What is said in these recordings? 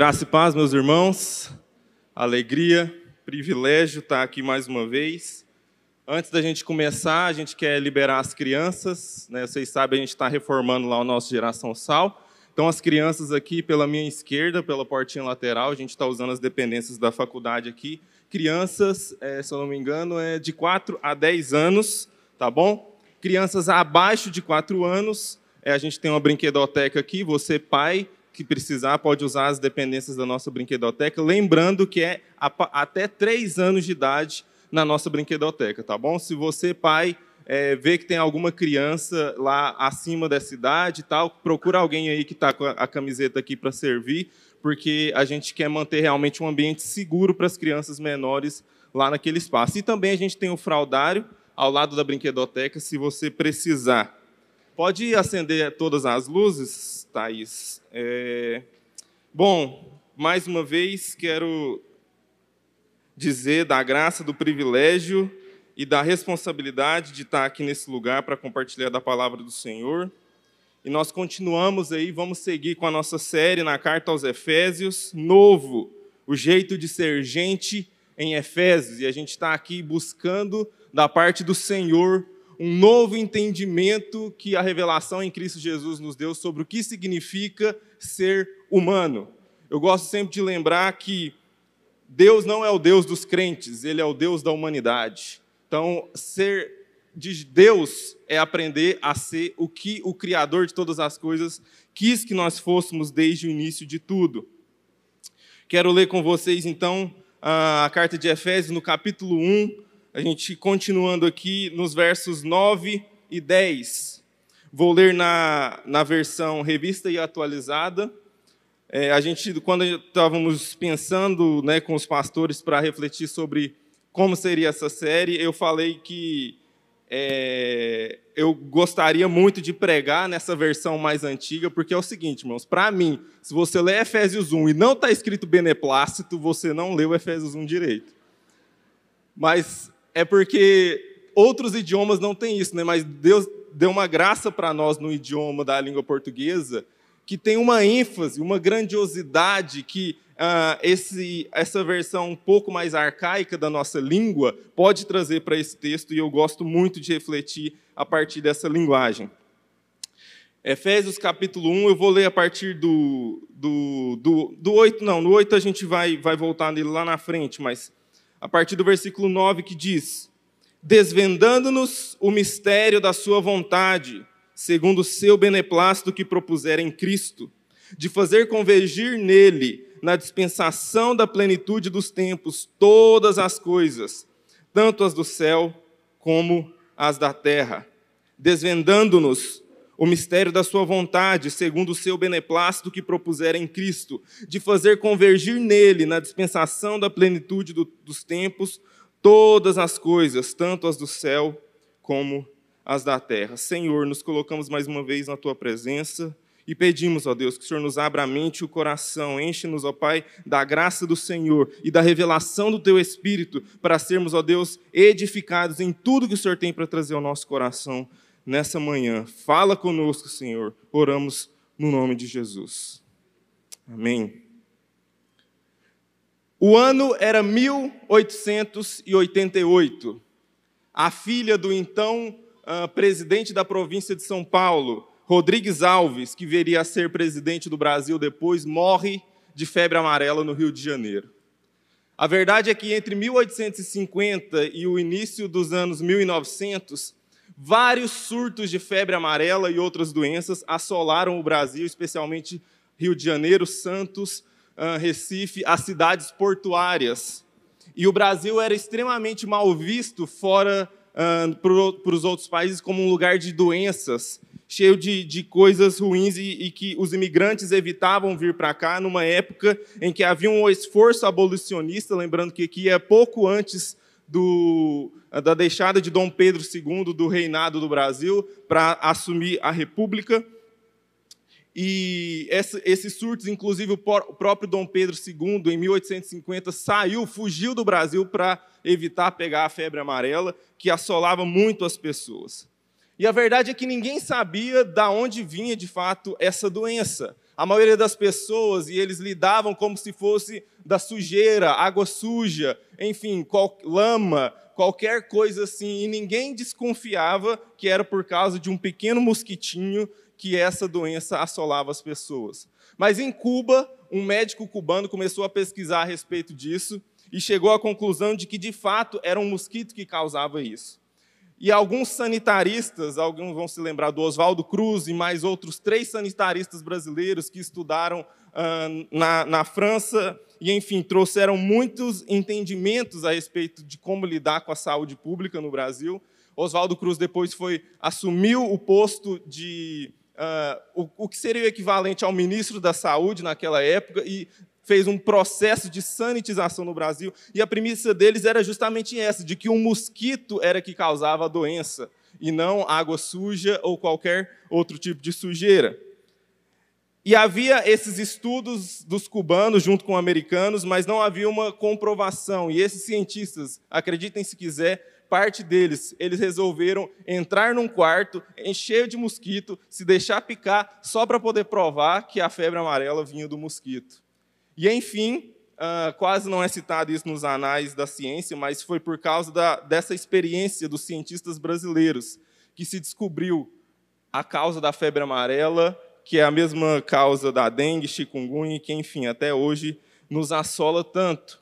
Graça e paz, meus irmãos. Alegria, privilégio estar aqui mais uma vez. Antes da gente começar, a gente quer liberar as crianças. Né? Vocês sabem, a gente está reformando lá o nosso Geração Sal. Então, as crianças aqui pela minha esquerda, pela portinha lateral, a gente está usando as dependências da faculdade aqui. Crianças, é, se eu não me engano, é de 4 a 10 anos, tá bom? Crianças abaixo de 4 anos, é, a gente tem uma brinquedoteca aqui. Você, pai, que precisar, pode usar as dependências da nossa brinquedoteca. Lembrando que é até três anos de idade na nossa brinquedoteca, tá bom? Se você, pai, é, vê que tem alguma criança lá acima dessa idade e tal, procura alguém aí que está com a camiseta aqui para servir, porque a gente quer manter realmente um ambiente seguro para as crianças menores lá naquele espaço. E também a gente tem o fraudário ao lado da brinquedoteca, se você precisar. Pode acender todas as luzes, Thaís? É... Bom, mais uma vez quero dizer da graça, do privilégio e da responsabilidade de estar aqui nesse lugar para compartilhar da palavra do Senhor. E nós continuamos aí, vamos seguir com a nossa série na carta aos Efésios, novo, o jeito de ser gente em Efésios. E a gente está aqui buscando da parte do Senhor um novo entendimento que a revelação em Cristo Jesus nos deu sobre o que significa ser humano. Eu gosto sempre de lembrar que Deus não é o Deus dos crentes, ele é o Deus da humanidade. Então, ser de Deus é aprender a ser o que o Criador de todas as coisas quis que nós fôssemos desde o início de tudo. Quero ler com vocês, então, a carta de Efésios, no capítulo 1, a gente continuando aqui nos versos 9 e 10. Vou ler na, na versão revista e atualizada. É, a gente, quando estávamos pensando né, com os pastores para refletir sobre como seria essa série, eu falei que é, eu gostaria muito de pregar nessa versão mais antiga, porque é o seguinte, irmãos, para mim, se você lê Efésios 1 e não está escrito beneplácito, você não leu Efésios 1 direito. Mas é porque outros idiomas não têm isso, né? mas Deus deu uma graça para nós no idioma da língua portuguesa que tem uma ênfase, uma grandiosidade que uh, esse, essa versão um pouco mais arcaica da nossa língua pode trazer para esse texto, e eu gosto muito de refletir a partir dessa linguagem. Efésios capítulo 1, eu vou ler a partir do, do, do, do 8, não, no 8 a gente vai, vai voltar nele lá na frente, mas a partir do versículo 9, que diz: Desvendando-nos o mistério da Sua vontade, segundo o seu beneplácito que propuser em Cristo, de fazer convergir nele, na dispensação da plenitude dos tempos, todas as coisas, tanto as do céu como as da terra, desvendando-nos o mistério da sua vontade, segundo o seu beneplácito que propusera em Cristo, de fazer convergir nele, na dispensação da plenitude do, dos tempos, todas as coisas, tanto as do céu como as da terra. Senhor, nos colocamos mais uma vez na tua presença e pedimos, ó Deus, que o Senhor nos abra a mente e o coração, enche-nos, ó Pai, da graça do Senhor e da revelação do teu Espírito, para sermos, ó Deus, edificados em tudo que o Senhor tem para trazer ao nosso coração nessa manhã. Fala conosco, Senhor. Oramos no nome de Jesus. Amém. O ano era 1888. A filha do então uh, presidente da província de São Paulo, Rodrigues Alves, que viria a ser presidente do Brasil depois, morre de febre amarela no Rio de Janeiro. A verdade é que entre 1850 e o início dos anos 1900, Vários surtos de febre amarela e outras doenças assolaram o Brasil, especialmente Rio de Janeiro, Santos, ah, Recife, as cidades portuárias. E o Brasil era extremamente mal visto fora uh, para os outros países como um lugar de doenças, cheio de, de coisas ruins e, e, que os imigrantes evitavam vir para cá numa época em que havia um esforço abolicionista, lembrando que aqui é pouco antes do, da deixada de Dom Pedro II do reinado do Brasil para assumir a República. E esses surtos, inclusive o próprio Dom Pedro II, em 1850, saiu, fugiu do Brasil para evitar pegar a febre amarela, que assolava muito as pessoas. E a verdade é que ninguém sabia de onde vinha de fato essa doença. a maioria das pessoas e eles lidavam como se fosse da sujeira, água suja, enfim, qual, lama, qualquer coisa assim, e ninguém desconfiava que era por causa de um pequeno mosquitinho que essa doença assolava as pessoas. Mas em Cuba, um médico cubano começou a pesquisar a respeito disso e chegou à conclusão de que de fato era um mosquito que causava isso. E alguns sanitaristas, alguns vão se lembrar do Oswaldo Cruz e mais outros três sanitaristas brasileiros que estudaram ah, na, na França e, enfim, trouxeram muitos entendimentos a respeito de como lidar com a saúde pública no Brasil. Oswaldo Cruz depois foi assumiu o posto de uh, o, o, que seria o equivalente ao ministro da Saúde naquela época e fez um processo de sanitização no Brasil, e a premissa deles era justamente essa, de que um mosquito era que causava a doença, e não água suja ou qualquer outro tipo de sujeira. E havia esses estudos dos cubanos junto com americanos, mas não havia uma comprovação. E esses cientistas, acreditem se quiser, parte deles, eles resolveram entrar num quarto, encher de mosquito, se deixar picar, só para poder provar que a febre amarela vinha do mosquito. E, enfim, uh, quase não é citado isso nos anais da ciência, mas foi por causa da, dessa experiência dos cientistas brasileiros que se descobriu a causa da febre amarela, que é a mesma causa da dengue, chikungunya, que, enfim, até hoje nos assola tanto.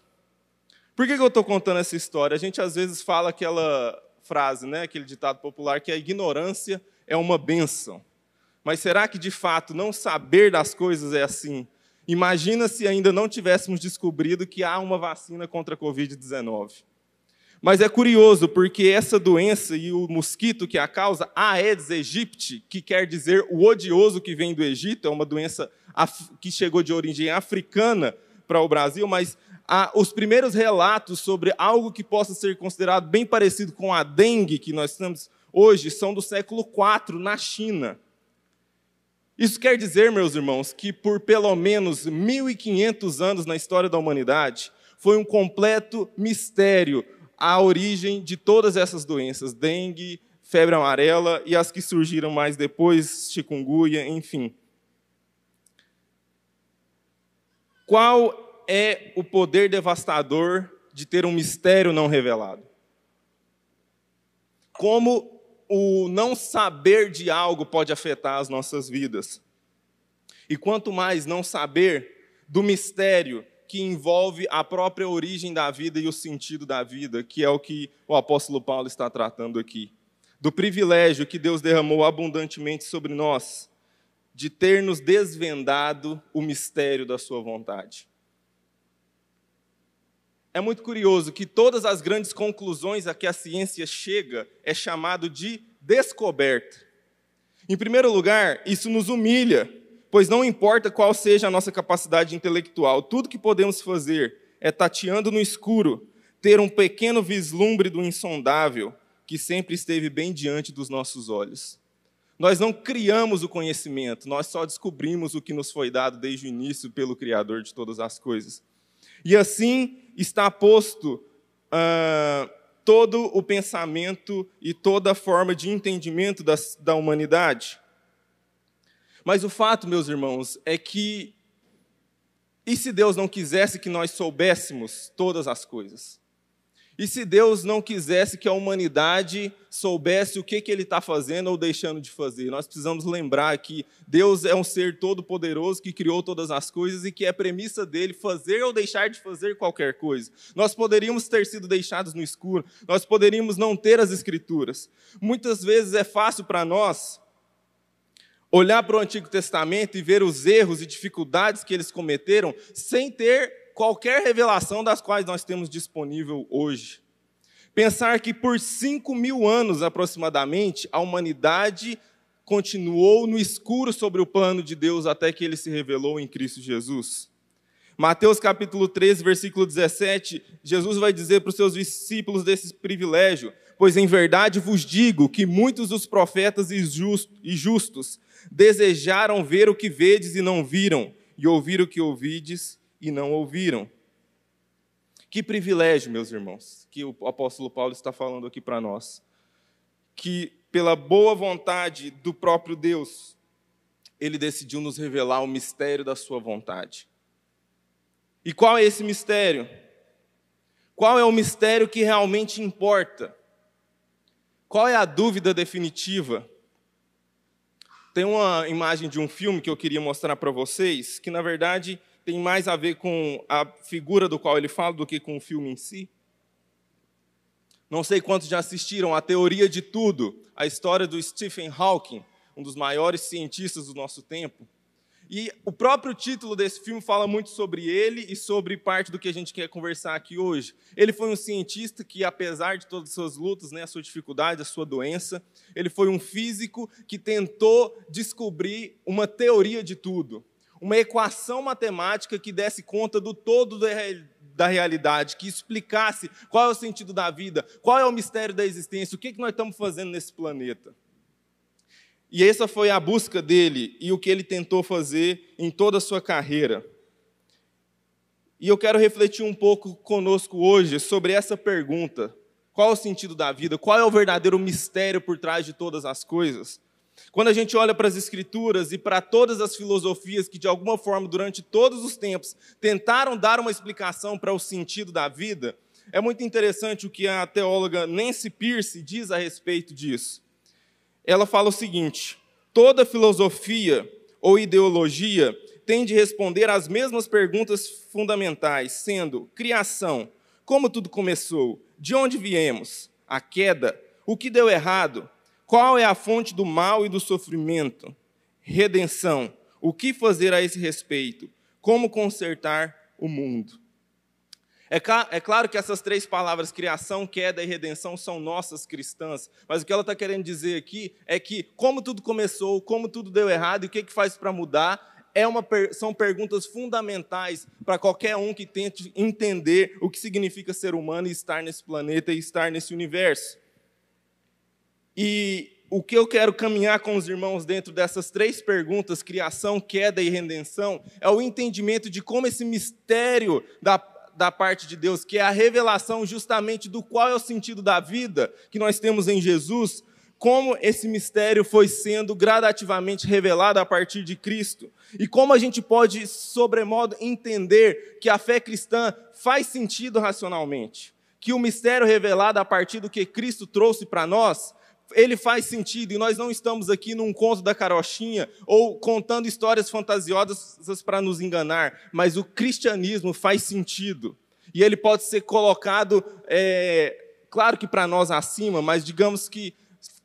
Por que, que eu estou contando essa história? A gente às vezes fala aquela frase, né, aquele ditado popular, que a ignorância é uma benção. Mas será que de fato não saber das coisas é assim? Imagina se ainda não tivéssemos descobrido que há uma vacina contra a Covid-19. Mas é curioso, porque essa doença e o mosquito que a causa, Aedes aegypti, que quer dizer o odioso que vem do Egito, é uma doença que chegou de origem africana para o Brasil, mas os primeiros relatos sobre algo que possa ser considerado bem parecido com a dengue que nós temos hoje são do século IV, na China. Isso quer dizer, meus irmãos, que por pelo menos 1.500 anos na história da humanidade, foi um completo mistério a origem de todas essas doenças, dengue, febre amarela e as que surgiram mais depois, chikungunya, enfim. Qual é o poder devastador de ter um mistério não revelado? Como o não saber de algo pode afetar as nossas vidas. E quanto mais não saber do mistério que envolve a própria origem da vida e o sentido da vida, que é o que o apóstolo Paulo está tratando aqui. Do privilégio que Deus derramou abundantemente sobre nós, de ter nos desvendado o mistério da Sua vontade. É muito curioso que todas as grandes conclusões a que a ciência chega é chamado de descoberta. Em primeiro lugar, isso nos humilha, pois não importa qual seja a nossa capacidade intelectual, tudo que podemos fazer é tateando no escuro, ter um pequeno vislumbre do insondável que sempre esteve bem diante dos nossos olhos. Nós não criamos o conhecimento, nós só descobrimos o que nos foi dado desde o início pelo Criador de todas as coisas. E assim está posto uh, todo o pensamento e toda a forma de entendimento da, da humanidade. Mas o fato, meus irmãos, é que, e se Deus não quisesse que nós soubéssemos todas as coisas? E se Deus não quisesse que a humanidade soubesse o que, que Ele está fazendo ou deixando de fazer? Nós precisamos lembrar que Deus é um ser todo-poderoso que criou todas as coisas e que é premissa dele fazer ou deixar de fazer qualquer coisa. Nós poderíamos ter sido deixados no escuro, nós poderíamos não ter as Escrituras. Muitas vezes é fácil para nós olhar para o Antigo Testamento e ver os erros e dificuldades que eles cometeram sem ter qualquer revelação das quais nós temos disponível hoje. Pensar que por cinco mil anos aproximadamente, a humanidade continuou no escuro sobre o plano de Deus até que ele se revelou em Cristo Jesus. Mateus capítulo 13, versículo 17, Jesus vai dizer para os seus discípulos desse privilégio: Pois em verdade vos digo que muitos dos profetas e justos desejaram ver o que vedes e não viram, e ouvir o que ouvides e não ouviram. Que privilégio, meus irmãos, que o apóstolo Paulo está falando aqui para nós. Que, pela boa vontade do próprio Deus, ele decidiu nos revelar o mistério da sua vontade. E qual é esse mistério? Qual é o mistério que realmente importa? Qual é a dúvida definitiva? Tem uma imagem de um filme que eu queria mostrar para vocês, que na verdade tem mais a ver com a figura do qual ele fala do que com o filme em si. Não sei quantos já assistiram A Teoria de Tudo, a história do Stephen Hawking, um dos maiores cientistas do nosso tempo. E o próprio título desse filme fala muito sobre ele e sobre parte do que a gente quer conversar aqui hoje. Ele foi um cientista que, apesar de todas as suas lutas, né, a sua dificuldade, a sua doença, ele foi um físico que tentou descobrir uma teoria de tudo, uma equação matemática que desse conta do todo da realidade, que explicasse qual é o sentido da vida, qual é o mistério da existência, o que nós estamos fazendo nesse planeta. E essa foi a busca dele e o que ele tentou fazer em toda a sua carreira. E eu quero refletir um pouco conosco hoje sobre essa pergunta: qual o sentido da vida? Qual é o verdadeiro mistério por trás de todas as coisas? Quando a gente olha para as Escrituras e para todas as filosofias que, de alguma forma, durante todos os tempos, tentaram dar uma explicação para o sentido da vida, é muito interessante o que a teóloga Nancy Pierce diz a respeito disso ela fala o seguinte: toda filosofia ou ideologia tem de responder às mesmas perguntas fundamentais, sendo criação, como tudo começou, de onde viemos, a queda, o que deu errado, qual é a fonte do mal e do sofrimento, redenção, o que fazer a esse respeito, como consertar o mundo. É, é, claro que essas três palavras, criação, queda e redenção, são nossas cristãs, mas o que ela está querendo dizer aqui é que, como tudo começou, como tudo deu errado e o que, que faz para mudar, é uma, são perguntas fundamentais para qualquer um que tente entender o que significa ser humano e estar nesse planeta e estar nesse universo. E o que eu quero caminhar com os irmãos dentro dessas três perguntas, criação, queda e redenção, é o entendimento de como esse mistério da da parte de Deus, que é a revelação justamente do qual é o sentido da vida que nós temos em Jesus, como esse mistério foi sendo gradativamente revelado a partir de Cristo e como a gente pode, sobremodo, entender que a fé cristã faz sentido racionalmente, que o mistério revelado a partir do que Cristo trouxe para nós ele faz sentido e nós não estamos aqui num conto da carochinha ou contando histórias fantasiosas para nos enganar, mas o cristianismo faz sentido e ele pode ser colocado, é, claro que para nós acima, mas digamos que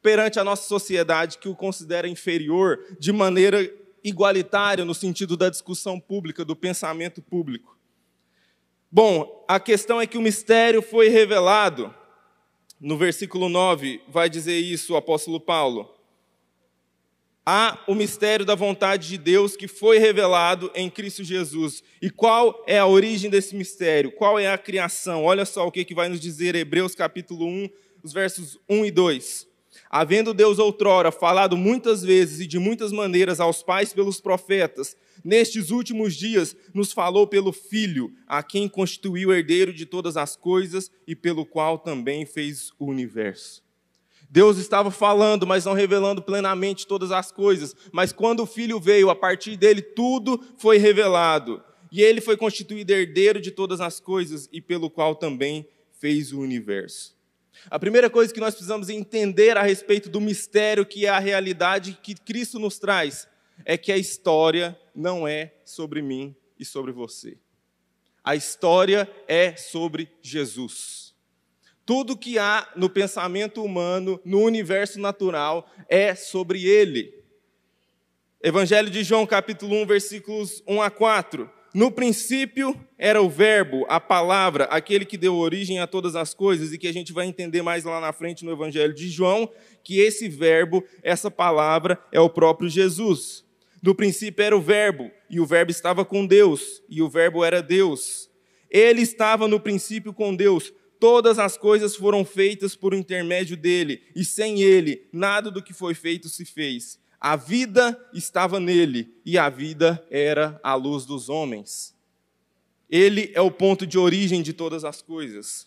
perante a nossa sociedade que o considera inferior de maneira igualitária no sentido da discussão pública, do pensamento público. Bom, a questão é que o mistério foi revelado no versículo 9, vai dizer isso o apóstolo Paulo. Há o mistério da vontade de Deus que foi revelado em Cristo Jesus. E qual é a origem desse mistério? Qual é a criação? Olha só o que vai nos dizer Hebreus capítulo 1, os versos 1 e 2. Havendo Deus outrora falado muitas vezes e de muitas maneiras aos pais pelos profetas, nestes últimos dias nos falou pelo Filho, a quem constituiu herdeiro de todas as coisas e pelo qual também fez o universo. Deus estava falando, mas não revelando plenamente todas as coisas. Mas quando o Filho veio, a partir dele tudo foi revelado. E ele foi constituído herdeiro de todas as coisas e pelo qual também fez o universo. A primeira coisa que nós precisamos entender a respeito do mistério que é a realidade que Cristo nos traz é que a história não é sobre mim e sobre você. A história é sobre Jesus. Tudo que há no pensamento humano, no universo natural, é sobre ele. Evangelho de João, capítulo 1, versículos 1 a 4. No princípio era o Verbo, a palavra, aquele que deu origem a todas as coisas, e que a gente vai entender mais lá na frente no Evangelho de João, que esse Verbo, essa palavra, é o próprio Jesus. No princípio era o Verbo, e o Verbo estava com Deus, e o Verbo era Deus. Ele estava no princípio com Deus. Todas as coisas foram feitas por intermédio dele, e sem ele, nada do que foi feito se fez. A vida estava nele e a vida era a luz dos homens. Ele é o ponto de origem de todas as coisas.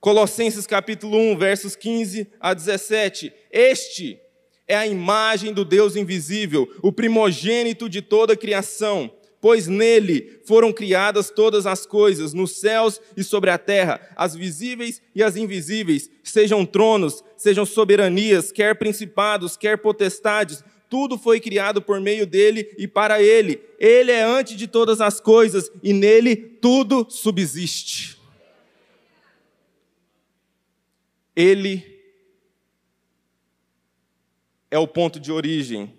Colossenses capítulo 1, versos 15 a 17. Este É a imagem do Deus invisível, o primogênito de toda a criação, pois nele foram criadas todas as coisas, nos céus e sobre a terra, as visíveis e as invisíveis, sejam tronos, sejam soberanias, quer principados, quer potestades, tudo foi criado por meio dele e para ele. Ele é antes de todas as coisas e nele tudo subsiste. Ele é o ponto de origem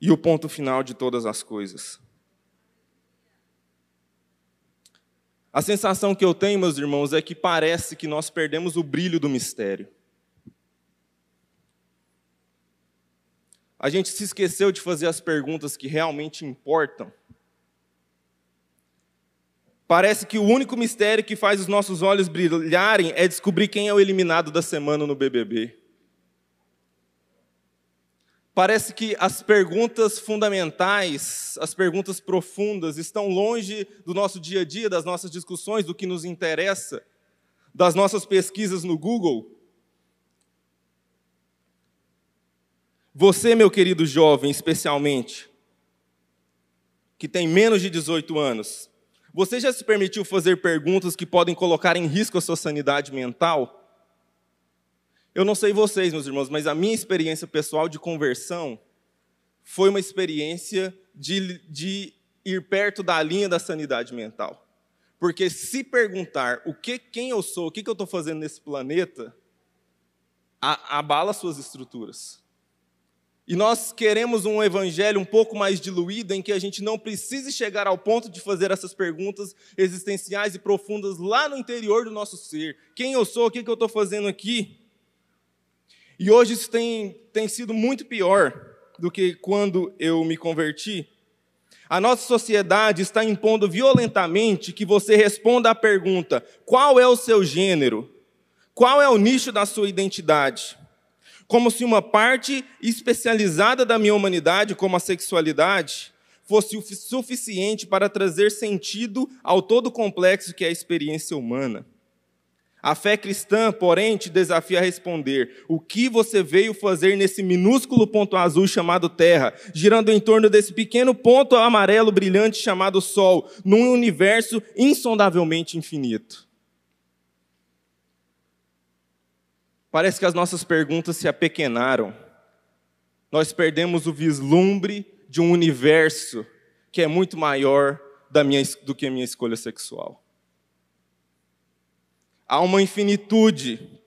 e o ponto final de todas as coisas. A sensação que eu tenho, meus irmãos, é que parece que nós perdemos o brilho do mistério. A gente se esqueceu de fazer as perguntas que realmente importam. Parece que o único mistério que faz os nossos olhos brilharem é descobrir quem é o eliminado da semana no BBB. Parece que as perguntas fundamentais, as perguntas profundas, estão longe do nosso dia a dia, das nossas discussões, do que nos interessa, das nossas pesquisas no Google. Você, meu querido jovem, especialmente, que tem menos de 18 anos, você já se permitiu fazer perguntas que podem colocar em risco a sua sanidade mental? Eu não sei vocês, meus irmãos, mas a minha experiência pessoal de conversão foi uma experiência de, de ir perto da linha da sanidade mental. Porque se perguntar o que, quem eu sou, o que, que eu estou fazendo nesse planeta, a, abala suas estruturas. E nós queremos um evangelho um pouco mais diluído, em que a gente não precise chegar ao ponto de fazer essas perguntas existenciais e profundas lá no interior do nosso ser. Quem eu sou, o que, que eu estou fazendo aqui? E hoje isso tem, tem sido muito pior do que quando eu me converti. A nossa sociedade está impondo violentamente que você responda à pergunta: qual é o seu gênero? Qual é o nicho da sua identidade? Como se uma parte especializada da minha humanidade, como a sexualidade, fosse o suficiente para trazer sentido ao todo complexo que é a experiência humana. A fé cristã, porém, te desafia a responder: o que você veio fazer nesse minúsculo ponto azul chamado Terra, girando em torno desse pequeno ponto amarelo brilhante chamado Sol, num universo insondavelmente infinito? Parece que as nossas perguntas se apequenaram. Nós perdemos o vislumbre de um universo que é muito maior do que a minha escolha sexual há uma infinitude.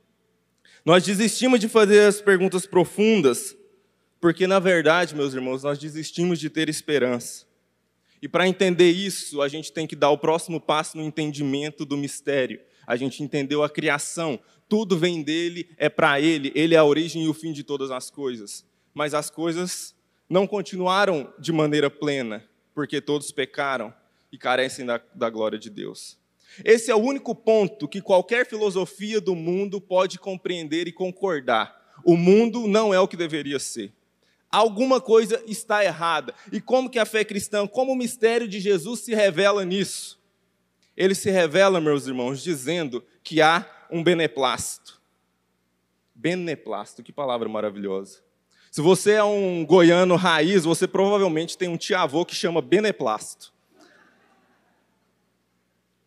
Nós desistimos de fazer as perguntas profundas, porque, na verdade, meus irmãos, nós desistimos de ter esperança. E para entender isso, a gente tem que dar o próximo passo no entendimento do mistério. A gente entendeu a criação, tudo vem dele, é para ele, ele é a origem e o fim de todas as coisas. Mas as coisas não continuaram de maneira plena, porque todos pecaram e carecem da, da glória de Deus. Esse é o único ponto que qualquer filosofia do mundo pode compreender e concordar. O mundo não é o que deveria ser. Alguma coisa está errada. E como que a fé cristã, como o mistério de Jesus se revela nisso? Ele se revela, meus irmãos, dizendo que há um beneplácito. Beneplácito, que palavra maravilhosa. Se você é um goiano raiz, você provavelmente tem um tio-avô que chama beneplácito.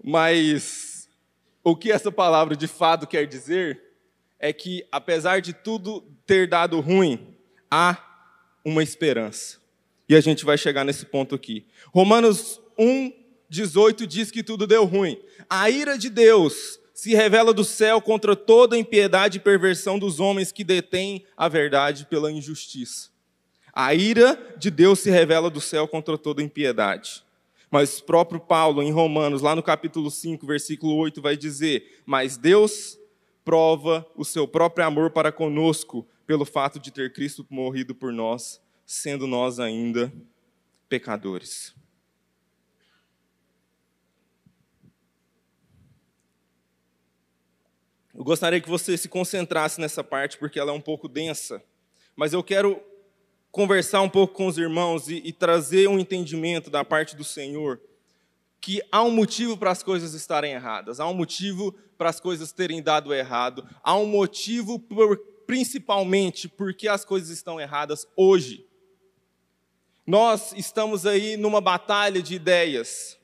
Mas o que essa palavra de fato quer dizer é que, apesar de tudo ter dado ruim, há uma esperança. E a gente vai chegar nesse ponto aqui. Romanos 1, 18 diz que tudo deu ruim. A ira de Deus se revela do céu contra toda impiedade e perversão dos homens que detêm a verdade pela injustiça. A ira de Deus se revela do céu contra toda impiedade. Mas próprio Paulo, em Romanos, lá no capítulo 5, versículo 8, vai dizer: Mas Deus prova o seu próprio amor para conosco pelo fato de ter Cristo morrido por nós, sendo nós ainda pecadores. Eu gostaria que você se concentrasse nessa parte, porque ela é um pouco densa, mas eu quero conversar um pouco com os irmãos e, e trazer um entendimento da parte do Senhor que há um motivo para as coisas estarem erradas, há um motivo para as coisas terem dado errado, há um motivo por, principalmente porque as coisas estão erradas hoje. Nós estamos aí numa batalha de ideias.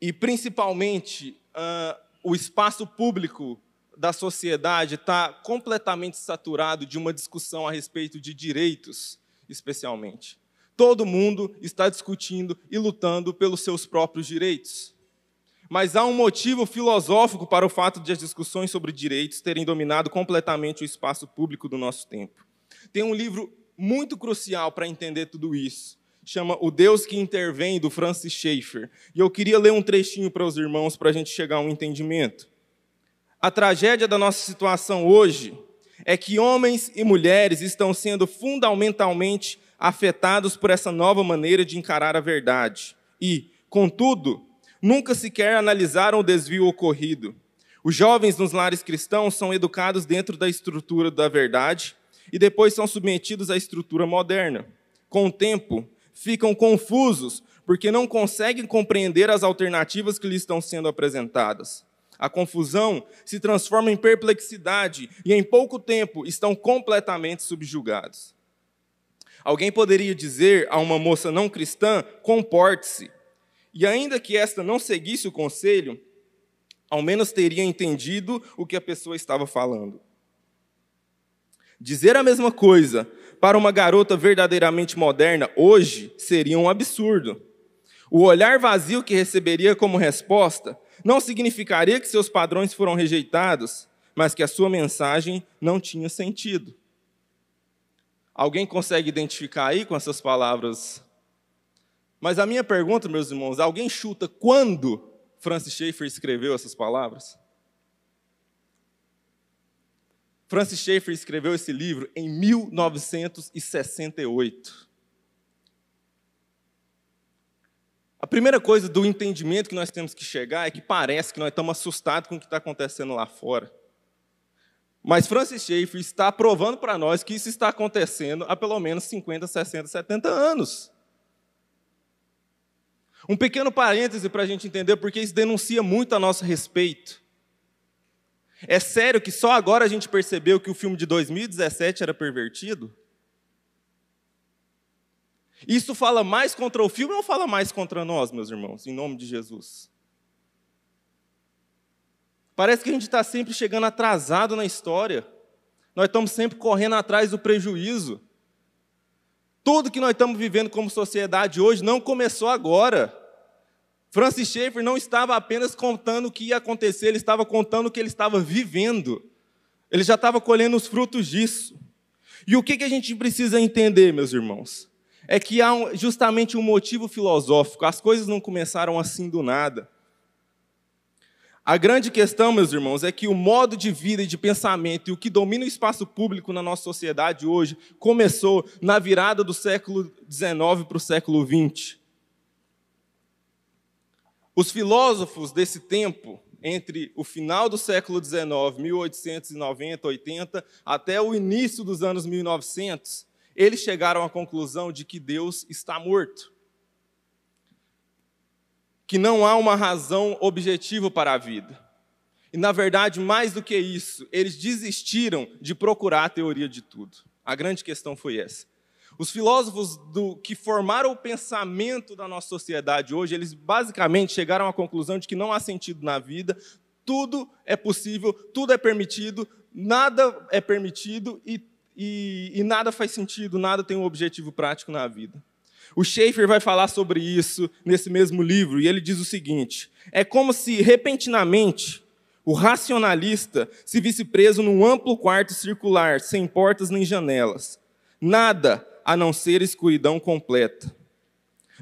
E principalmente uh, o espaço público da sociedade está completamente saturado de uma discussão a respeito de direitos, especialmente. Todo mundo está discutindo e lutando pelos seus próprios direitos. Mas há um motivo filosófico para o fato de as discussões sobre direitos terem dominado completamente o espaço público do nosso tempo. Tem um livro muito crucial para entender tudo isso. Chama O Deus que Intervém, do Francis Schaeffer. E eu queria ler um trechinho para os irmãos para a gente chegar a um entendimento. A tragédia da nossa situação hoje é que homens e mulheres estão sendo fundamentalmente afetados por essa nova maneira de encarar a verdade. E, contudo, nunca sequer analisaram o desvio ocorrido. Os jovens nos lares cristãos são educados dentro da estrutura da verdade e depois são submetidos à estrutura moderna. Com o tempo, ficam confusos porque não conseguem compreender as alternativas que lhes estão sendo apresentadas. A confusão se transforma em perplexidade e, em pouco tempo, estão completamente subjugados. Alguém poderia dizer a uma moça não cristã: comporte-se, e ainda que esta não seguisse o conselho, ao menos teria entendido o que a pessoa estava falando. Dizer a mesma coisa para uma garota verdadeiramente moderna hoje seria um absurdo. O olhar vazio que receberia como resposta não significaria que seus padrões foram rejeitados, mas que a sua mensagem não tinha sentido. Alguém consegue identificar aí com essas palavras mas a minha pergunta, meus irmãos, alguém chuta quando Francis Schaeffer escreveu essas palavras? Francis Schaeffer escreveu esse livro em 1968. A primeira coisa do entendimento que nós temos que chegar é que parece que nós estamos assustados com o que está acontecendo lá fora. Mas Francis Schaeffer está provando para nós que isso está acontecendo há pelo menos 50, 60, 70 anos. Um pequeno parêntese para a gente entender, porque isso denuncia muito a nosso respeito. É sério que só agora a gente percebeu que o filme de 2017 era pervertido? Isso fala mais contra o filme ou fala mais contra nós, meus irmãos, em nome de Jesus? Parece que a gente está sempre chegando atrasado na história. Nós estamos sempre correndo atrás do prejuízo. Tudo que nós estamos vivendo como sociedade hoje não começou agora. Francis Schaeffer não estava apenas contando o que ia acontecer, ele estava contando o que ele estava vivendo. Ele já estava colhendo os frutos disso. E o que, que a gente precisa entender, meus irmãos? É que há justamente um motivo filosófico. As coisas não começaram assim do nada. A grande questão, meus irmãos, é que o modo de vida e de pensamento e o que domina o espaço público na nossa sociedade hoje começou na virada do século XIX para o século XX. Os filósofos desse tempo, entre o final do século XIX, 1890, 80, até o início dos anos 1900, eles chegaram à conclusão de que Deus está morto que não há uma razão objetiva para a vida. E, na verdade, mais do que isso, eles desistiram de procurar a teoria de tudo. A grande questão foi essa. Os filósofos do, que formaram o pensamento da nossa sociedade hoje, eles basicamente chegaram à conclusão de que não há sentido na vida, tudo é possível, tudo é permitido, nada é permitido e, e, e nada faz sentido, nada tem um objetivo prático na vida. O Schaefer vai falar sobre isso nesse mesmo livro, e ele diz o seguinte: é como se repentinamente o racionalista se visse preso num amplo quarto circular, sem portas nem janelas. Nada a não ser escuridão completa.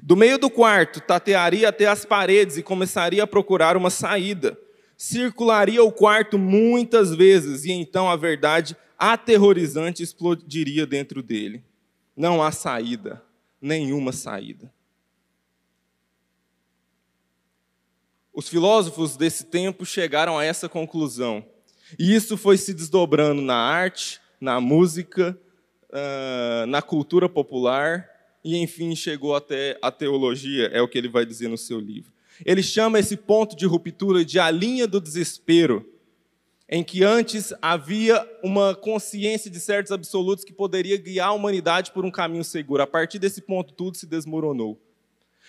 Do meio do quarto, tatearia até as paredes e começaria a procurar uma saída. Circularia o quarto muitas vezes e então a verdade aterrorizante explodiria dentro dele. Não há saída nenhuma saída. Os filósofos desse tempo chegaram a essa conclusão. E isso foi se desdobrando na arte, na música, ah, na cultura popular e, enfim, chegou até a teologia, é o que ele vai dizer no seu livro. Ele chama esse ponto de ruptura de a linha do desespero. Em que antes havia uma consciência de certos absolutos que poderia guiar a humanidade por um caminho seguro. A partir desse ponto, tudo se desmoronou.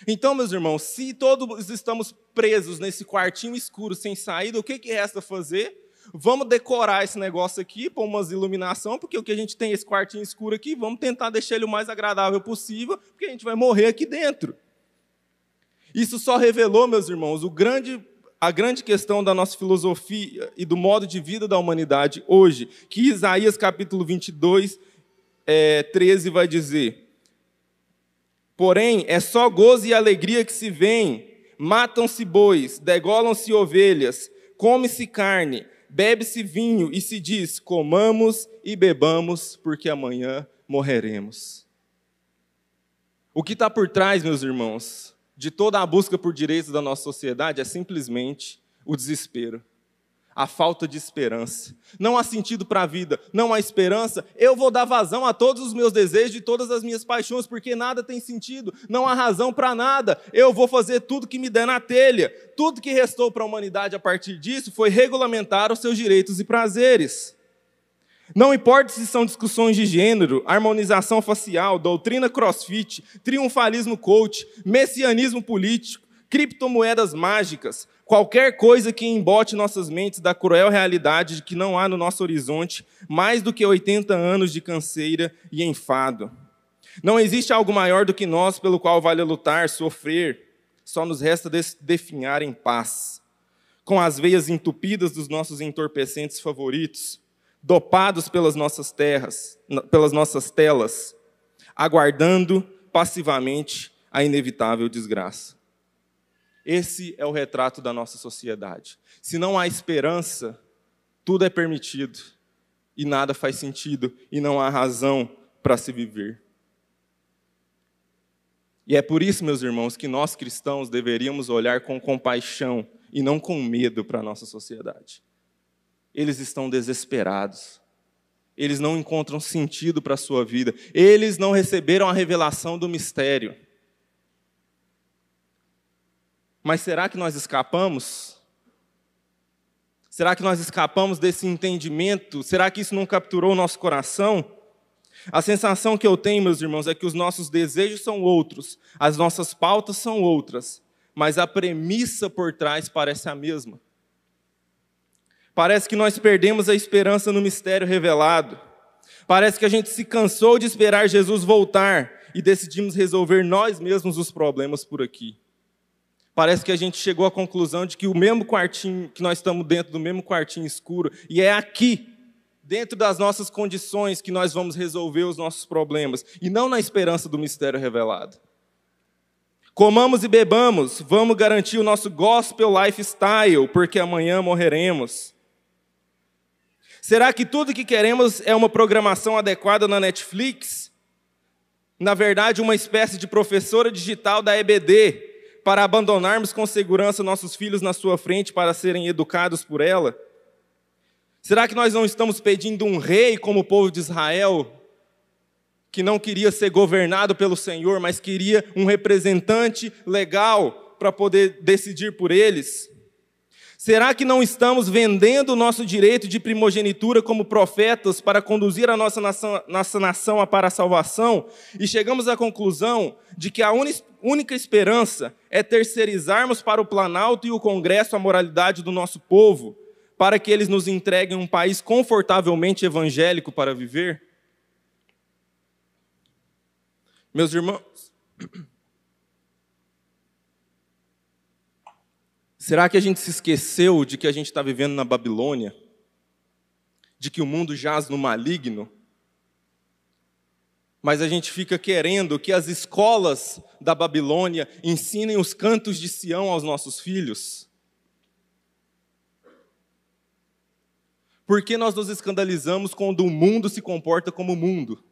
Então, meus irmãos, se todos estamos presos nesse quartinho escuro sem saída, o que, que resta fazer? Vamos decorar esse negócio aqui, pôr umas iluminação, porque o que a gente tem esse quartinho escuro aqui, vamos tentar deixar ele o mais agradável possível, porque a gente vai morrer aqui dentro. Isso só revelou, meus irmãos, o grande, a grande questão da nossa filosofia e do modo de vida da humanidade hoje, que Isaías capítulo 22, é, 13 vai dizer. Porém, é só gozo e alegria que se vêem, matam-se bois, degolam-se ovelhas, come-se carne, bebe-se vinho e se diz: comamos e bebamos, porque amanhã morreremos. O que está por trás, meus irmãos, de toda a busca por direitos da nossa sociedade é simplesmente o desespero, a falta de esperança. Não há sentido para a vida, não há esperança. Eu vou dar vazão a todos os meus desejos e todas as minhas paixões, porque nada tem sentido, não há razão para nada. Eu vou fazer tudo que me der na telha. Tudo que restou para a humanidade a partir disso foi regulamentar os seus direitos e prazeres. Não importa se são discussões de gênero, harmonização facial, doutrina crossfit, triunfalismo coach, messianismo político, criptomoedas mágicas, qualquer coisa que embote nossas mentes da cruel realidade de que não há no nosso horizonte mais do que 80 anos de canseira e enfado. Não existe algo maior do que nós pelo qual vale lutar, sofrer, só nos resta definhar em paz, com as veias entupidas dos nossos entorpecentes favoritos dopados pelas nossas terras, pelas nossas telas, aguardando passivamente a inevitável desgraça. Esse é o retrato da nossa sociedade. Se não há esperança, tudo é permitido e nada faz sentido e não há razão para se viver. E é por isso, meus irmãos, que nós cristãos deveríamos olhar com compaixão e não com medo para a nossa sociedade eles estão desesperados. Eles não encontram sentido para a sua vida. Eles não receberam a revelação do mistério. Mas será que nós escapamos? Será que nós escapamos desse entendimento? Será que isso não capturou o nosso coração? A sensação que eu tenho, meus irmãos, é que os nossos desejos são outros, as nossas pautas são outras, mas a premissa por trás parece a mesma. Parece que nós perdemos a esperança no mistério revelado. Parece que a gente se cansou de esperar Jesus voltar e decidimos resolver nós mesmos os problemas por aqui. Parece que a gente chegou à conclusão de que o mesmo quartinho, que nós estamos dentro do mesmo quartinho escuro, e é aqui, dentro das nossas condições, que nós vamos resolver os nossos problemas, e não na esperança do mistério revelado. Comamos e bebamos, vamos garantir o nosso gospel lifestyle, porque amanhã morreremos. Será que tudo que queremos é uma programação adequada na Netflix? Na verdade, uma espécie de professora digital da EBD, para abandonarmos com segurança nossos filhos na sua frente para serem educados por ela? Será que nós não estamos pedindo um rei como o povo de Israel, que não queria ser governado pelo Senhor, mas queria um representante legal para poder decidir por eles? Será que não estamos vendendo o nosso direito de primogenitura como profetas para conduzir a nossa nação, nossa nação para a salvação? E chegamos à conclusão de que a única esperança é terceirizarmos para o Planalto e o Congresso a moralidade do nosso povo, para que eles nos entreguem um país confortavelmente evangélico para viver? Meus irmãos, Será que a gente se esqueceu de que a gente está vivendo na Babilônia? De que o mundo jaz no maligno? Mas a gente fica querendo que as escolas da Babilônia ensinem os cantos de Sião aos nossos filhos? Por que nós nos escandalizamos quando o mundo se comporta como o mundo?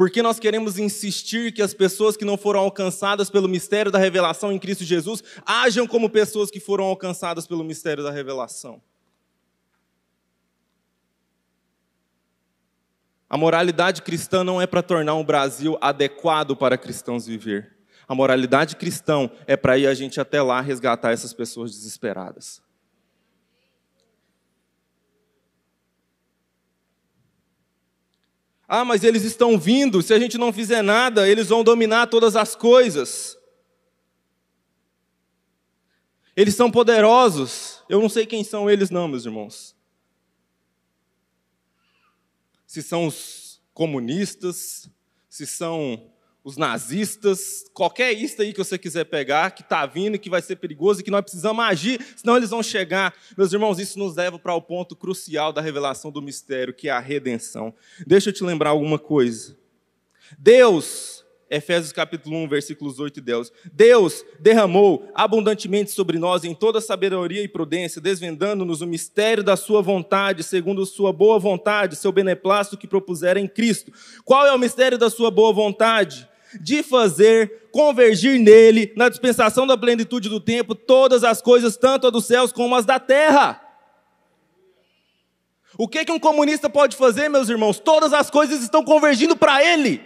Porque nós queremos insistir que as pessoas que não foram alcançadas pelo mistério da revelação em Cristo Jesus ajam como pessoas que foram alcançadas pelo mistério da revelação. A moralidade cristã não é para tornar um Brasil adequado para cristãos viver. A moralidade cristã é para ir a gente até lá resgatar essas pessoas desesperadas. Ah, mas eles estão vindo, se a gente não fizer nada, eles vão dominar todas as coisas. Eles são poderosos. Eu não sei quem são eles, não, meus irmãos. Se são os comunistas, se são os nazistas, qualquer isto aí que você quiser pegar, que está vindo, que vai ser perigoso e que nós precisamos agir, senão eles vão chegar. Meus irmãos, isso nos leva para o ponto crucial da revelação do mistério, que é a redenção. Deixa eu te lembrar alguma coisa. Deus Efésios capítulo 1, versículos 8 e 10. Deus derramou abundantemente sobre nós em toda sabedoria e prudência, desvendando-nos o mistério da sua vontade, segundo sua boa vontade, seu beneplácito que propusera em Cristo. Qual é o mistério da sua boa vontade? De fazer convergir nele, na dispensação da plenitude do tempo, todas as coisas, tanto as dos céus como as da terra. O que, que um comunista pode fazer, meus irmãos? Todas as coisas estão convergindo para ele.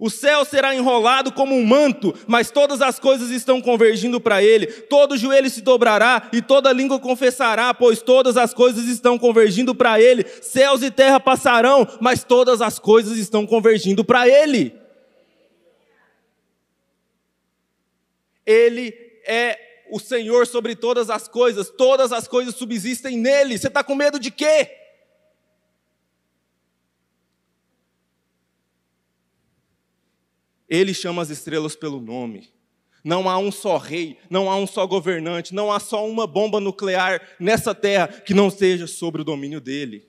O céu será enrolado como um manto, mas todas as coisas estão convergindo para ele. Todo joelho se dobrará e toda língua confessará, pois todas as coisas estão convergindo para ele. Céus e terra passarão, mas todas as coisas estão convergindo para ele. Ele é o Senhor sobre todas as coisas, todas as coisas subsistem nele. Você está com medo de quê? Ele chama as estrelas pelo nome. Não há um só rei, não há um só governante, não há só uma bomba nuclear nessa terra que não seja sobre o domínio dele.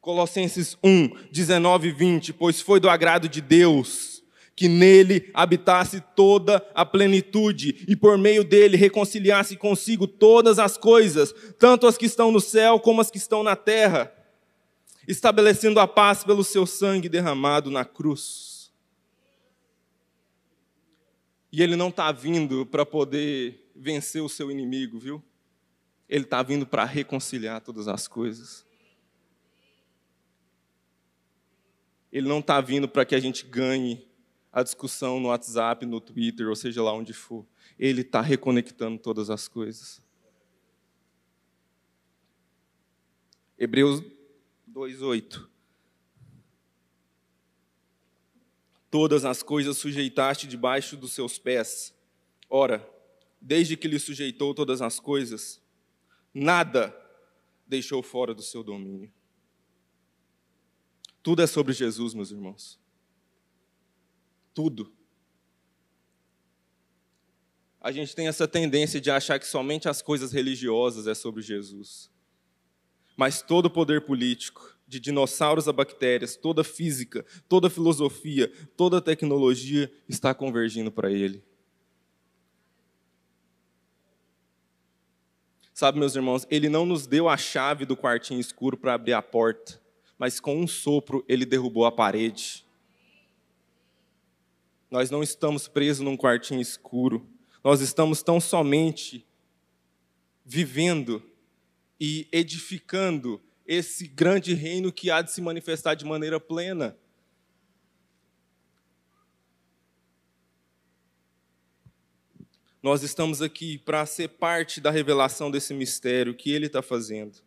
Colossenses 1, 19 e 20, pois foi do agrado de Deus que nele habitasse toda a plenitude e por meio dele reconciliasse consigo todas as coisas, tanto as que estão no céu como as que estão na terra estabelecendo a paz pelo seu sangue derramado na cruz. E ele não está vindo para poder vencer o seu inimigo, viu? Ele está vindo para reconciliar todas as coisas. Ele não está vindo para que a gente ganhe a discussão no WhatsApp, no Twitter, ou seja lá onde for. Ele está reconectando todas as coisas. Hebreus 2:8 Todas as coisas sujeitaste debaixo dos seus pés. Ora, desde que lhe sujeitou todas as coisas, nada deixou fora do seu domínio. Tudo é sobre Jesus, meus irmãos. Tudo. A gente tem essa tendência de achar que somente as coisas religiosas é sobre Jesus mas todo o poder político, de dinossauros a bactérias, toda física, toda filosofia, toda tecnologia está convergindo para ele. Sabe, meus irmãos, ele não nos deu a chave do quartinho escuro para abrir a porta, mas com um sopro ele derrubou a parede. Nós não estamos presos num quartinho escuro, nós estamos tão somente vivendo e edificando esse grande reino que há de se manifestar de maneira plena. Nós estamos aqui para ser parte da revelação desse mistério que Ele está fazendo.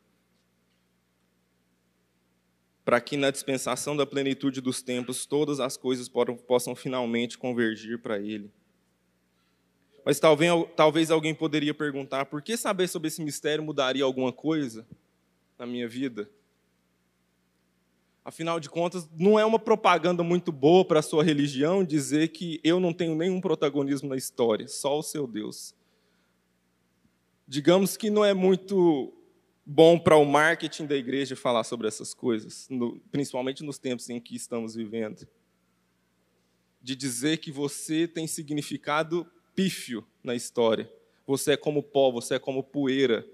Para que na dispensação da plenitude dos tempos todas as coisas possam finalmente convergir para Ele. Mas talvez, talvez alguém poderia perguntar: por que saber sobre esse mistério mudaria alguma coisa na minha vida? Afinal de contas, não é uma propaganda muito boa para a sua religião dizer que eu não tenho nenhum protagonismo na história, só o seu Deus. Digamos que não é muito bom para o marketing da igreja falar sobre essas coisas, no, principalmente nos tempos em que estamos vivendo. De dizer que você tem significado pífio na história. Você é como pó, você é como poeira,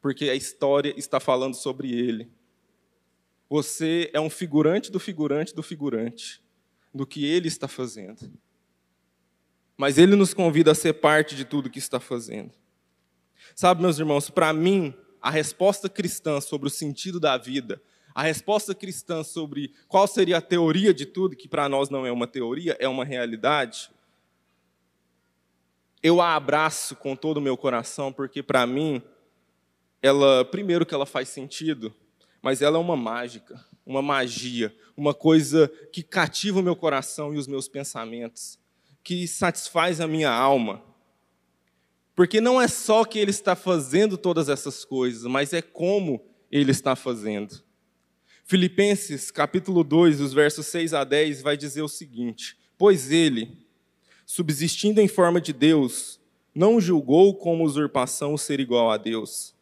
porque a história está falando sobre ele. Você é um figurante do figurante do figurante, do que ele está fazendo. Mas ele nos convida a ser parte de tudo que está fazendo. Sabe, meus irmãos, para mim, a resposta cristã sobre o sentido da vida, a resposta cristã sobre qual seria a teoria de tudo, que para nós não é uma teoria, é uma realidade, eu a abraço com todo o meu coração, porque para mim, ela, primeiro que ela faz sentido, mas ela é uma mágica, uma magia, uma coisa que cativa o meu coração e os meus pensamentos, que satisfaz a minha alma. Porque não é só que ele está fazendo todas essas coisas, mas é como ele está fazendo. Filipenses, capítulo 2, os versos 6 a 10, vai dizer o seguinte: Pois ele, subsistindo em forma de Deus, não julgou como usurpação ser igual a Deus.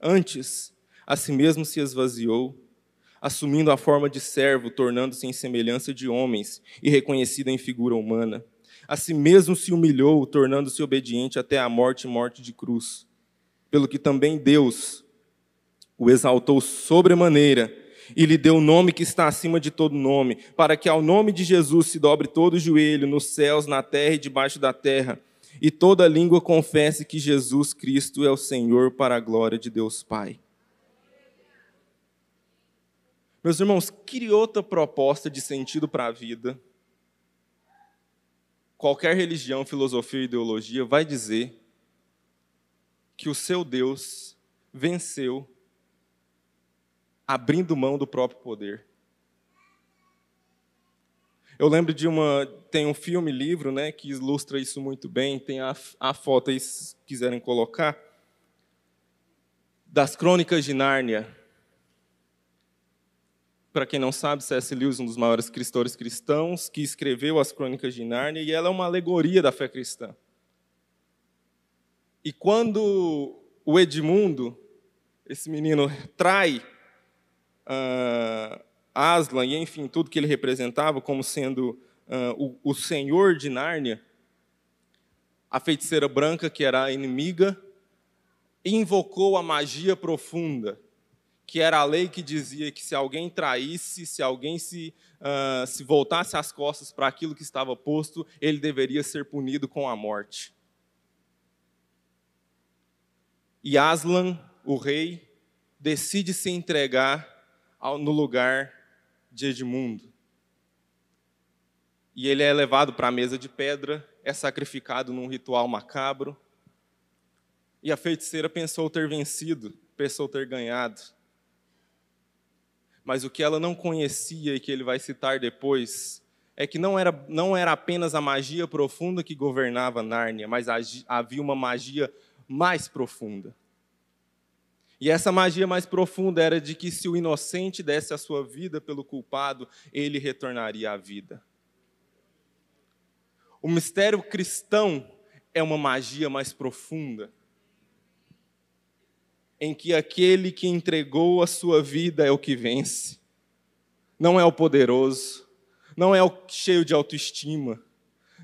Antes, a si mesmo se esvaziou, assumindo a forma de servo, tornando-se em semelhança de homens e reconhecido em figura humana. A si mesmo se humilhou, tornando-se obediente até a morte e morte de cruz. Pelo que também Deus o exaltou sobremaneira e lhe deu o nome que está acima de todo nome, para que ao nome de Jesus se dobre todo o joelho, nos céus, na terra e debaixo da terra, e toda língua confesse que Jesus Cristo é o Senhor para a glória de Deus Pai. Meus irmãos, que outra proposta de sentido para a vida, qualquer religião, filosofia ou ideologia vai dizer que o seu Deus venceu abrindo mão do próprio poder. Eu lembro de uma. Tem um filme, livro, né, que ilustra isso muito bem. Tem a, a foto aí, se quiserem colocar. Das Crônicas de Nárnia. Para quem não sabe, C.S. Lewis, um dos maiores escritores cristãos, que escreveu as Crônicas de Nárnia, e ela é uma alegoria da fé cristã. E quando o Edmundo, esse menino, trai uh, Aslan e, enfim, tudo que ele representava como sendo uh, o, o senhor de Nárnia, a feiticeira branca, que era a inimiga, invocou a magia profunda, que era a lei que dizia que se alguém traísse, se alguém se, uh, se voltasse as costas para aquilo que estava posto, ele deveria ser punido com a morte. E Aslan, o rei, decide se entregar no lugar de Edmundo. E ele é levado para a mesa de pedra, é sacrificado num ritual macabro. E a feiticeira pensou ter vencido, pensou ter ganhado. Mas o que ela não conhecia e que ele vai citar depois é que não era, não era apenas a magia profunda que governava Nárnia, mas havia uma magia mais profunda. E essa magia mais profunda era de que se o inocente desse a sua vida pelo culpado, ele retornaria à vida. O mistério cristão é uma magia mais profunda, em que aquele que entregou a sua vida é o que vence, não é o poderoso, não é o cheio de autoestima,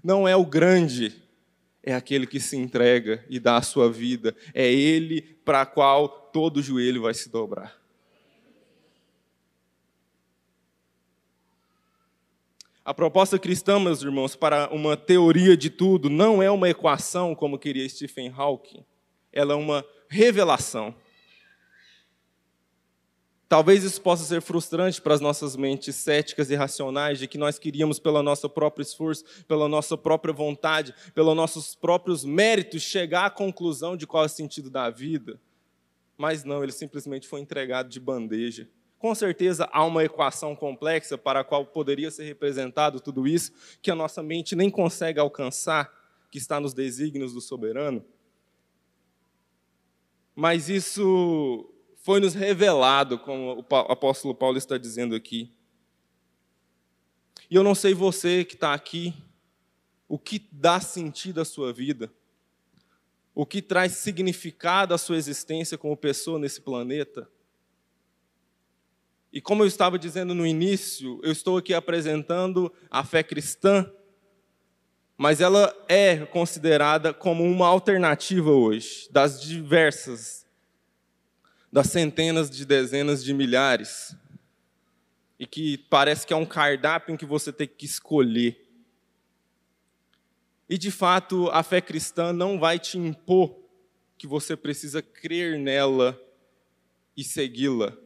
não é o grande, é aquele que se entrega e dá a sua vida, é ele para qual todo joelho vai se dobrar. A proposta cristã, meus irmãos, para uma teoria de tudo, não é uma equação, como queria Stephen Hawking, ela é uma revelação. Talvez isso possa ser frustrante para as nossas mentes céticas e racionais, de que nós queríamos, pelo nosso próprio esforço, pela nossa própria vontade, pelos nossos próprios méritos, chegar à conclusão de qual é o sentido da vida. Mas não, ele simplesmente foi entregado de bandeja. Com certeza há uma equação complexa para a qual poderia ser representado tudo isso, que a nossa mente nem consegue alcançar, que está nos desígnios do soberano. Mas isso foi nos revelado, como o apóstolo Paulo está dizendo aqui. E eu não sei você que está aqui, o que dá sentido à sua vida, o que traz significado à sua existência como pessoa nesse planeta. E como eu estava dizendo no início, eu estou aqui apresentando a fé cristã, mas ela é considerada como uma alternativa hoje, das diversas das centenas de dezenas de milhares, e que parece que é um cardápio em que você tem que escolher. E de fato, a fé cristã não vai te impor que você precisa crer nela e segui-la.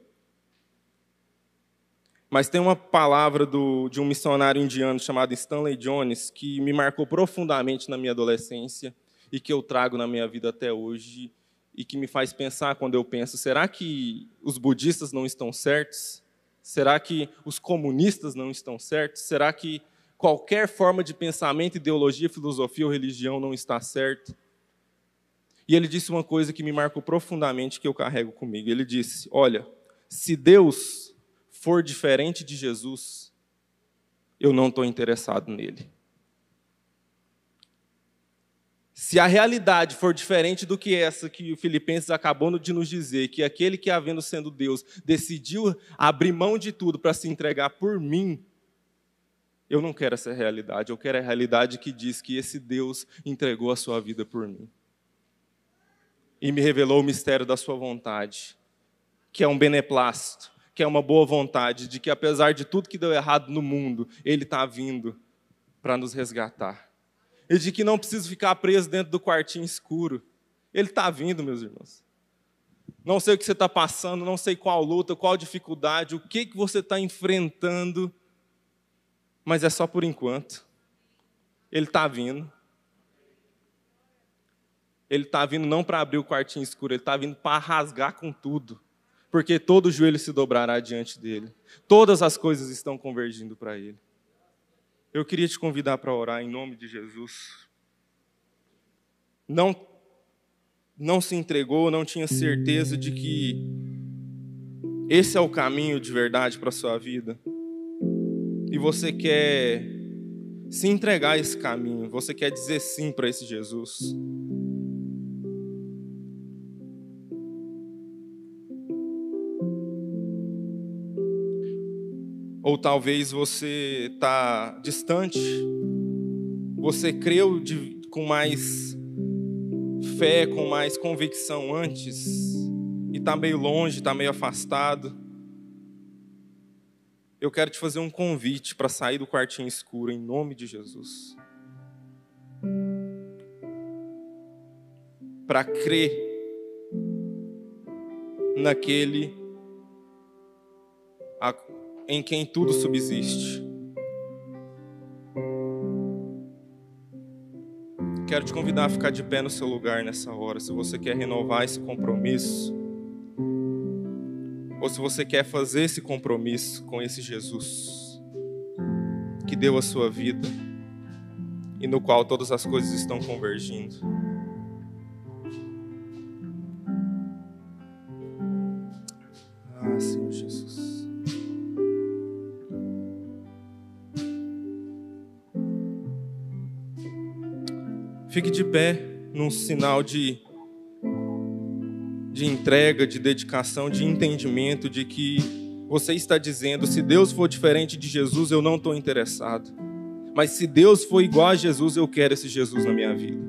Mas tem uma palavra do, de um missionário indiano chamado Stanley Jones que me marcou profundamente na minha adolescência e que eu trago na minha vida até hoje e que me faz pensar quando eu penso: será que os budistas não estão certos? Será que os comunistas não estão certos? Será que qualquer forma de pensamento, ideologia, filosofia ou religião não está certo? E ele disse uma coisa que me marcou profundamente, que eu carrego comigo. Ele disse: Olha, se Deus for diferente de Jesus, eu não estou interessado nele. Se a realidade for diferente do que essa que o Filipenses acabou de nos dizer, que aquele que, havendo sendo Deus, decidiu abrir mão de tudo para se entregar por mim, eu não quero essa realidade, eu quero a realidade que diz que esse Deus entregou a sua vida por mim. E me revelou o mistério da sua vontade, que é um beneplácito, que é uma boa vontade, de que apesar de tudo que deu errado no mundo, Ele está vindo para nos resgatar e de que não preciso ficar preso dentro do quartinho escuro. Ele está vindo, meus irmãos. Não sei o que você está passando, não sei qual luta, qual dificuldade, o que, que você está enfrentando, mas é só por enquanto. Ele está vindo. Ele está vindo não para abrir o quartinho escuro, ele está vindo para rasgar com tudo, porque todo joelho se dobrará diante dele. Todas as coisas estão convergindo para ele. Eu queria te convidar para orar em nome de Jesus. Não, não se entregou, não tinha certeza de que esse é o caminho de verdade para a sua vida. E você quer se entregar a esse caminho, você quer dizer sim para esse Jesus. Ou talvez você está distante, você creu de, com mais fé, com mais convicção antes, e está meio longe, está meio afastado. Eu quero te fazer um convite para sair do quartinho escuro, em nome de Jesus. Para crer naquele em quem tudo subsiste. Quero te convidar a ficar de pé no seu lugar nessa hora, se você quer renovar esse compromisso, ou se você quer fazer esse compromisso com esse Jesus que deu a sua vida e no qual todas as coisas estão convergindo. Fique de pé num sinal de, de entrega, de dedicação, de entendimento de que você está dizendo: se Deus for diferente de Jesus, eu não estou interessado. Mas se Deus for igual a Jesus, eu quero esse Jesus na minha vida.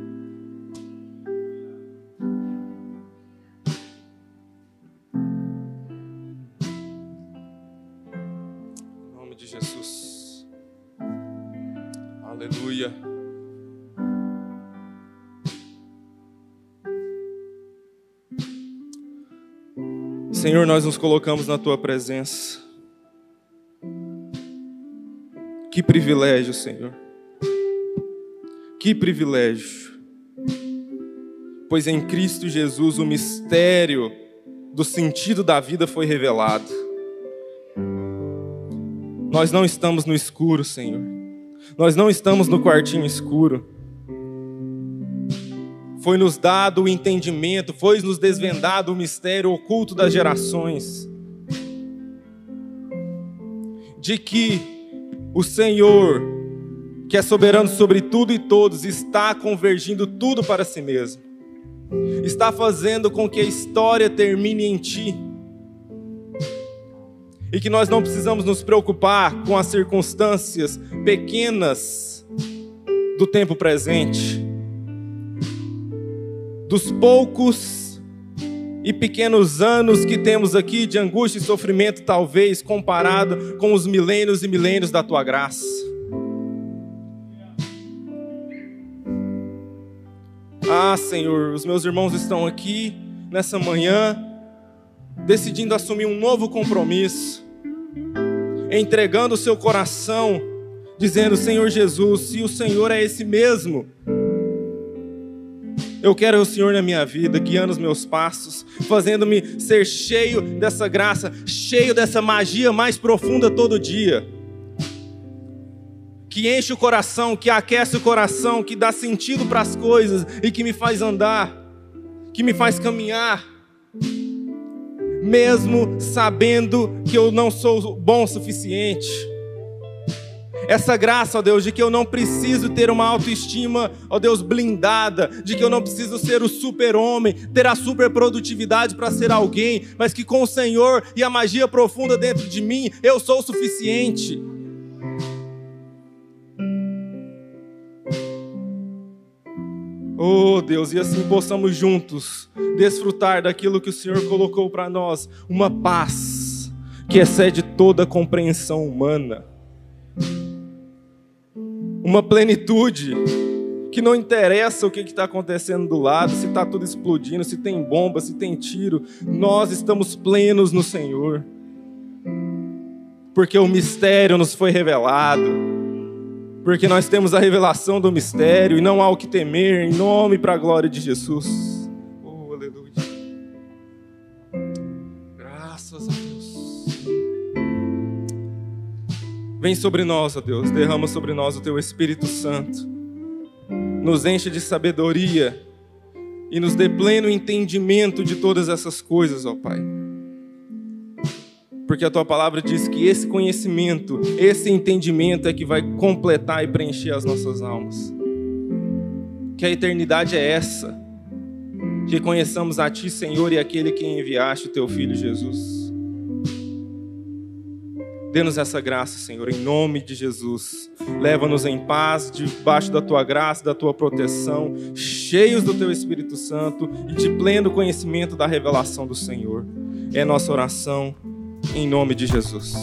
Senhor, nós nos colocamos na tua presença. Que privilégio, Senhor. Que privilégio. Pois em Cristo Jesus o mistério do sentido da vida foi revelado. Nós não estamos no escuro, Senhor. Nós não estamos no quartinho escuro foi nos dado o entendimento, foi nos desvendado o mistério oculto das gerações. De que o Senhor, que é soberano sobre tudo e todos, está convergindo tudo para si mesmo. Está fazendo com que a história termine em ti. E que nós não precisamos nos preocupar com as circunstâncias pequenas do tempo presente dos poucos e pequenos anos que temos aqui de angústia e sofrimento, talvez comparado com os milênios e milênios da tua graça. Ah, Senhor, os meus irmãos estão aqui nessa manhã, decidindo assumir um novo compromisso, entregando o seu coração, dizendo: Senhor Jesus, se o Senhor é esse mesmo, Eu quero o Senhor na minha vida, guiando os meus passos, fazendo-me ser cheio dessa graça, cheio dessa magia mais profunda todo dia. Que enche o coração, que aquece o coração, que dá sentido para as coisas e que me faz andar, que me faz caminhar, mesmo sabendo que eu não sou bom o suficiente essa graça, ó Deus, de que eu não preciso ter uma autoestima, ó Deus, blindada, de que eu não preciso ser o super-homem, ter a super produtividade para ser alguém, mas que com o Senhor e a magia profunda dentro de mim, eu sou o suficiente. Oh Deus, e assim possamos juntos desfrutar daquilo que o Senhor colocou para nós, uma paz que excede toda compreensão humana uma plenitude que não interessa o que está acontecendo do lado, se está tudo explodindo, se tem bomba, se tem tiro, nós estamos plenos no Senhor, porque o mistério nos foi revelado, porque nós temos a revelação do mistério e não há o que temer, em nome para a glória de Jesus. Vem sobre nós, ó Deus, derrama sobre nós o teu Espírito Santo. Nos enche de sabedoria e nos dê pleno entendimento de todas essas coisas, ó Pai. Porque a tua palavra diz que esse conhecimento, esse entendimento é que vai completar e preencher as nossas almas. Que a eternidade é essa. Que conheçamos a ti, Senhor, e aquele que enviaste o teu filho Jesus. Dê-nos essa graça, Senhor, em nome de Jesus. Leva-nos em paz, debaixo da tua graça, da tua proteção, cheios do teu Espírito Santo e de pleno conhecimento da revelação do Senhor. É nossa oração, em nome de Jesus.